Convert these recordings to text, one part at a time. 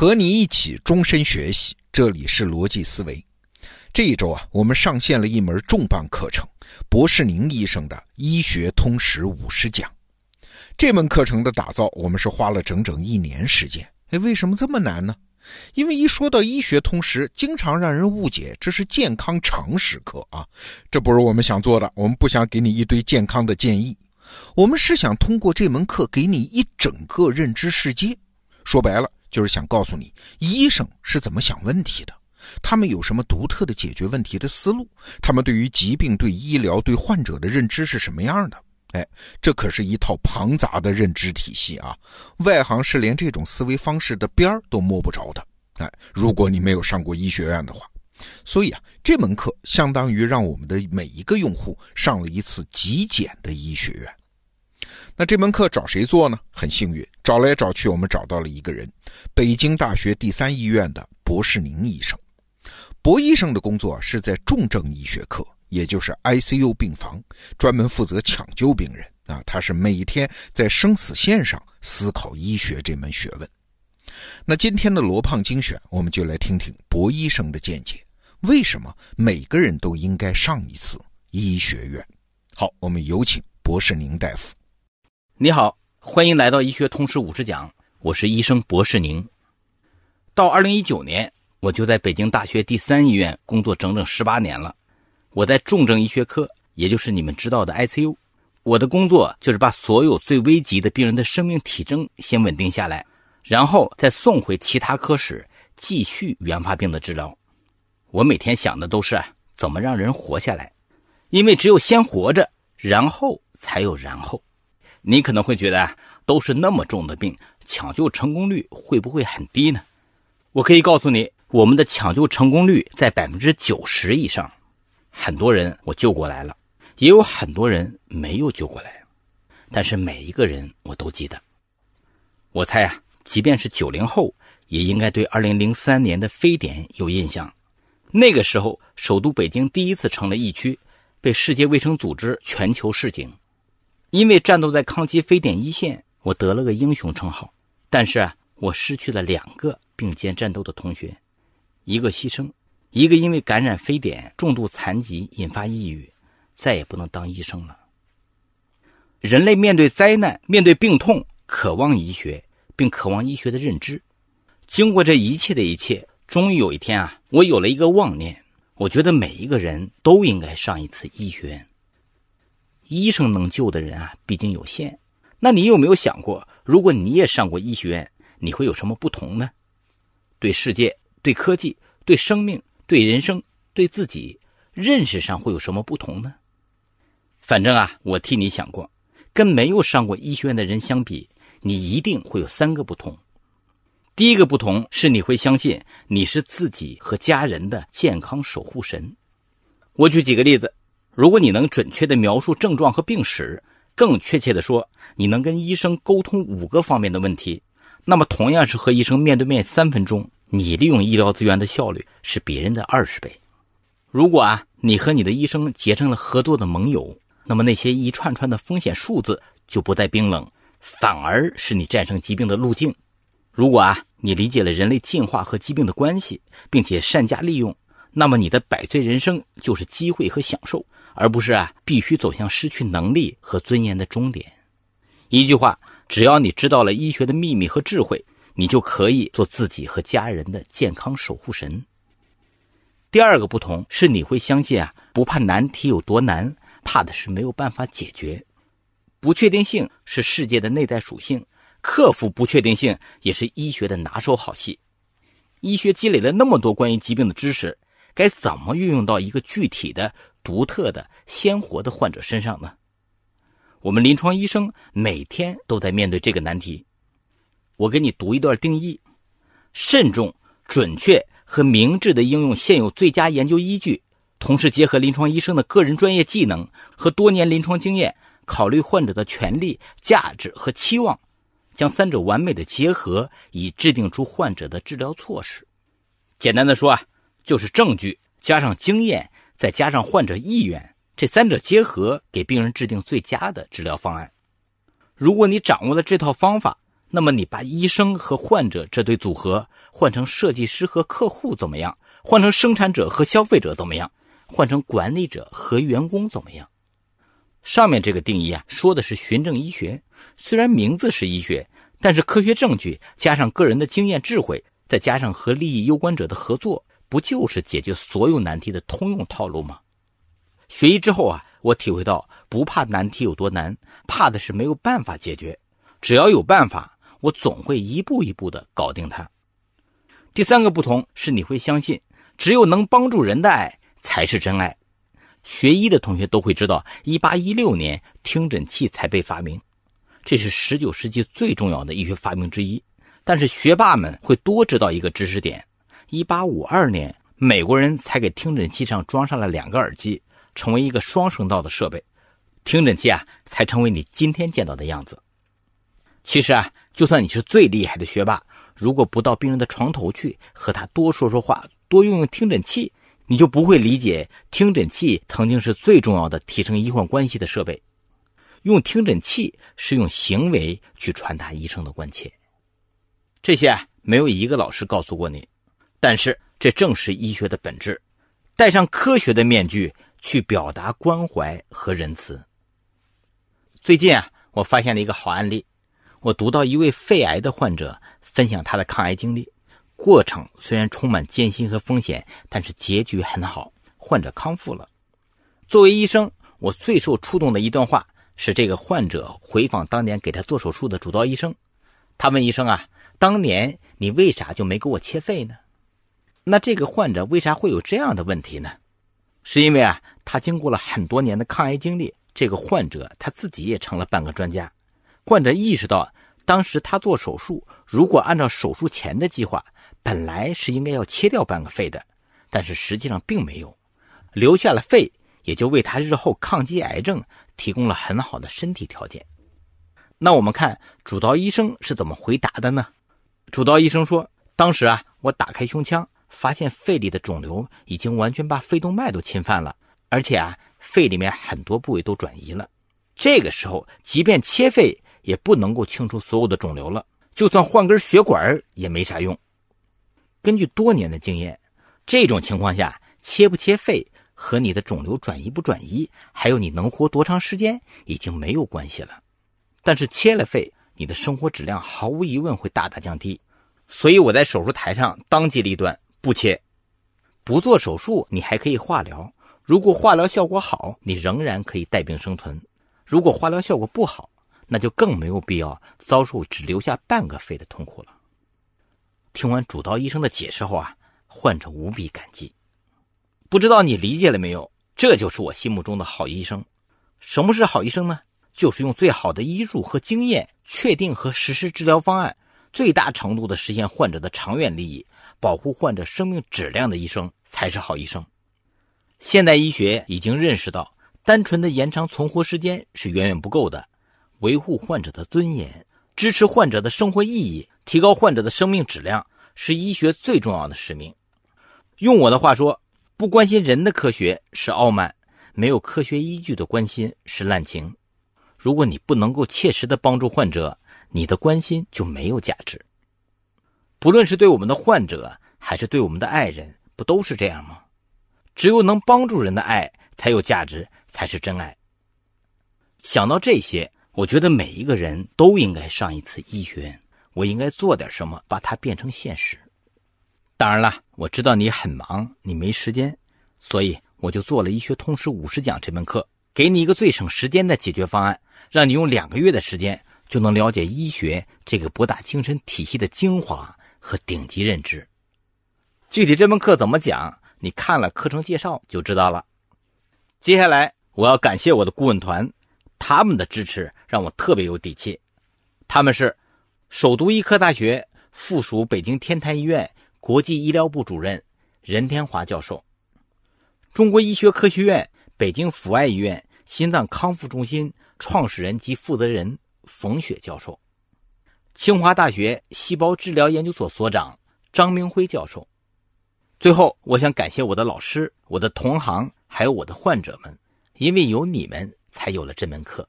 和你一起终身学习，这里是逻辑思维。这一周啊，我们上线了一门重磅课程——博士宁医生的医学通识五十讲。这门课程的打造，我们是花了整整一年时间。哎，为什么这么难呢？因为一说到医学通识，经常让人误解这是健康常识课啊，这不是我们想做的。我们不想给你一堆健康的建议，我们是想通过这门课给你一整个认知世界。说白了，就是想告诉你医生是怎么想问题的。他们有什么独特的解决问题的思路？他们对于疾病、对医疗、对患者的认知是什么样的？哎，这可是一套庞杂的认知体系啊！外行是连这种思维方式的边儿都摸不着的。哎，如果你没有上过医学院的话，所以啊，这门课相当于让我们的每一个用户上了一次极简的医学院。那这门课找谁做呢？很幸运，找来找去，我们找到了一个人——北京大学第三医院的博士宁医生。博医生的工作是在重症医学科，也就是 ICU 病房，专门负责抢救病人啊。他是每天在生死线上思考医学这门学问。那今天的罗胖精选，我们就来听听博医生的见解：为什么每个人都应该上一次医学院？好，我们有请博士宁大夫。你好，欢迎来到医学通识五十讲，我是医生博士宁。到二零一九年。我就在北京大学第三医院工作整整十八年了，我在重症医学科，也就是你们知道的 ICU。我的工作就是把所有最危急的病人的生命体征先稳定下来，然后再送回其他科室继续原发病的治疗。我每天想的都是怎么让人活下来，因为只有先活着，然后才有然后。你可能会觉得都是那么重的病，抢救成功率会不会很低呢？我可以告诉你。我们的抢救成功率在百分之九十以上，很多人我救过来了，也有很多人没有救过来，但是每一个人我都记得。我猜啊，即便是九零后，也应该对二零零三年的非典有印象。那个时候，首都北京第一次成了疫区，被世界卫生组织全球示警。因为战斗在抗击非典一线，我得了个英雄称号。但是，我失去了两个并肩战斗的同学。一个牺牲，一个因为感染非典重度残疾引发抑郁，再也不能当医生了。人类面对灾难、面对病痛，渴望医学，并渴望医学的认知。经过这一切的一切，终于有一天啊，我有了一个妄念，我觉得每一个人都应该上一次医学院。医生能救的人啊，毕竟有限。那你有没有想过，如果你也上过医学院，你会有什么不同呢？对世界。对科技、对生命、对人生、对自己认识上会有什么不同呢？反正啊，我替你想过，跟没有上过医学院的人相比，你一定会有三个不同。第一个不同是你会相信你是自己和家人的健康守护神。我举几个例子：如果你能准确地描述症状和病史，更确切地说，你能跟医生沟通五个方面的问题，那么同样是和医生面对面三分钟。你利用医疗资源的效率是别人的二十倍。如果啊，你和你的医生结成了合作的盟友，那么那些一串串的风险数字就不再冰冷，反而是你战胜疾病的路径。如果啊，你理解了人类进化和疾病的关系，并且善加利用，那么你的百岁人生就是机会和享受，而不是啊必须走向失去能力和尊严的终点。一句话，只要你知道了医学的秘密和智慧。你就可以做自己和家人的健康守护神。第二个不同是，你会相信啊，不怕难题有多难，怕的是没有办法解决。不确定性是世界的内在属性，克服不确定性也是医学的拿手好戏。医学积累了那么多关于疾病的知识，该怎么运用到一个具体的、独特的、鲜活的患者身上呢？我们临床医生每天都在面对这个难题。我给你读一段定义：慎重、准确和明智的应用现有最佳研究依据，同时结合临床医生的个人专业技能和多年临床经验，考虑患者的权利、价值和期望，将三者完美的结合，以制定出患者的治疗措施。简单的说啊，就是证据加上经验，再加上患者意愿，这三者结合，给病人制定最佳的治疗方案。如果你掌握了这套方法，那么你把医生和患者这对组合换成设计师和客户怎么样？换成生产者和消费者怎么样？换成管理者和员工怎么样？上面这个定义啊，说的是循证医学。虽然名字是医学，但是科学证据加上个人的经验智慧，再加上和利益攸关者的合作，不就是解决所有难题的通用套路吗？学医之后啊，我体会到不怕难题有多难，怕的是没有办法解决。只要有办法。我总会一步一步的搞定它。第三个不同是，你会相信，只有能帮助人的爱才是真爱。学医的同学都会知道，一八一六年听诊器才被发明，这是十九世纪最重要的医学发明之一。但是学霸们会多知道一个知识点：一八五二年，美国人才给听诊器上装上了两个耳机，成为一个双声道的设备，听诊器啊才成为你今天见到的样子。其实啊，就算你是最厉害的学霸，如果不到病人的床头去和他多说说话，多用用听诊器，你就不会理解听诊器曾经是最重要的提升医患关系的设备。用听诊器是用行为去传达医生的关切。这些啊，没有一个老师告诉过你，但是这正是医学的本质，戴上科学的面具去表达关怀和仁慈。最近啊，我发现了一个好案例。我读到一位肺癌的患者分享他的抗癌经历，过程虽然充满艰辛和风险，但是结局很好，患者康复了。作为医生，我最受触动的一段话是这个患者回访当年给他做手术的主刀医生。他问医生啊：“当年你为啥就没给我切肺呢？”那这个患者为啥会有这样的问题呢？是因为啊，他经过了很多年的抗癌经历，这个患者他自己也成了半个专家。患者意识到，当时他做手术，如果按照手术前的计划，本来是应该要切掉半个肺的，但是实际上并没有，留下了肺，也就为他日后抗击癌症提供了很好的身体条件。那我们看主刀医生是怎么回答的呢？主刀医生说：“当时啊，我打开胸腔，发现肺里的肿瘤已经完全把肺动脉都侵犯了，而且啊，肺里面很多部位都转移了。这个时候，即便切肺。”也不能够清除所有的肿瘤了，就算换根血管也没啥用。根据多年的经验，这种情况下切不切肺和你的肿瘤转移不转移，还有你能活多长时间已经没有关系了。但是切了肺，你的生活质量毫无疑问会大大降低。所以我在手术台上当机立断，不切，不做手术，你还可以化疗。如果化疗效果好，你仍然可以带病生存；如果化疗效果不好，那就更没有必要遭受只留下半个肺的痛苦了。听完主刀医生的解释后啊，患者无比感激。不知道你理解了没有？这就是我心目中的好医生。什么是好医生呢？就是用最好的医术和经验，确定和实施治疗方案，最大程度的实现患者的长远利益，保护患者生命质量的医生才是好医生。现代医学已经认识到，单纯的延长存活时间是远远不够的。维护患者的尊严，支持患者的生活意义，提高患者的生命质量，是医学最重要的使命。用我的话说，不关心人的科学是傲慢，没有科学依据的关心是滥情。如果你不能够切实的帮助患者，你的关心就没有价值。不论是对我们的患者，还是对我们的爱人，不都是这样吗？只有能帮助人的爱才有价值，才是真爱。想到这些。我觉得每一个人都应该上一次医学院。我应该做点什么，把它变成现实。当然了，我知道你很忙，你没时间，所以我就做了《医学通识五十讲》这门课，给你一个最省时间的解决方案，让你用两个月的时间就能了解医学这个博大精深体系的精华和顶级认知。具体这门课怎么讲，你看了课程介绍就知道了。接下来，我要感谢我的顾问团。他们的支持让我特别有底气。他们是首都医科大学附属北京天坛医院国际医疗部主任任天华教授，中国医学科学院北京阜外医院心脏康复中心创始人及负责人冯雪教授，清华大学细胞治疗研究所所长张明辉教授。最后，我想感谢我的老师、我的同行，还有我的患者们，因为有你们。才有了这门课。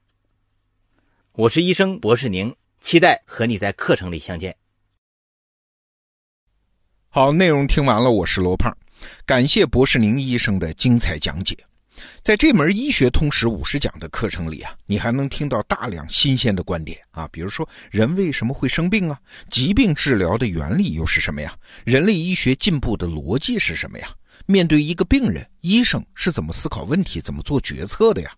我是医生博士宁，期待和你在课程里相见。好，内容听完了，我是罗胖，感谢博士宁医生的精彩讲解。在这门医学通识五十讲的课程里啊，你还能听到大量新鲜的观点啊，比如说人为什么会生病啊？疾病治疗的原理又是什么呀？人类医学进步的逻辑是什么呀？面对一个病人，医生是怎么思考问题、怎么做决策的呀？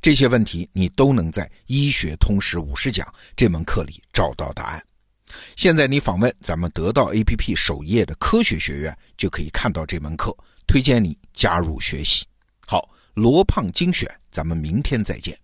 这些问题你都能在《医学通识五十讲》这门课里找到答案。现在你访问咱们得到 APP 首页的科学学院，就可以看到这门课，推荐你加入学习。好。罗胖精选，咱们明天再见。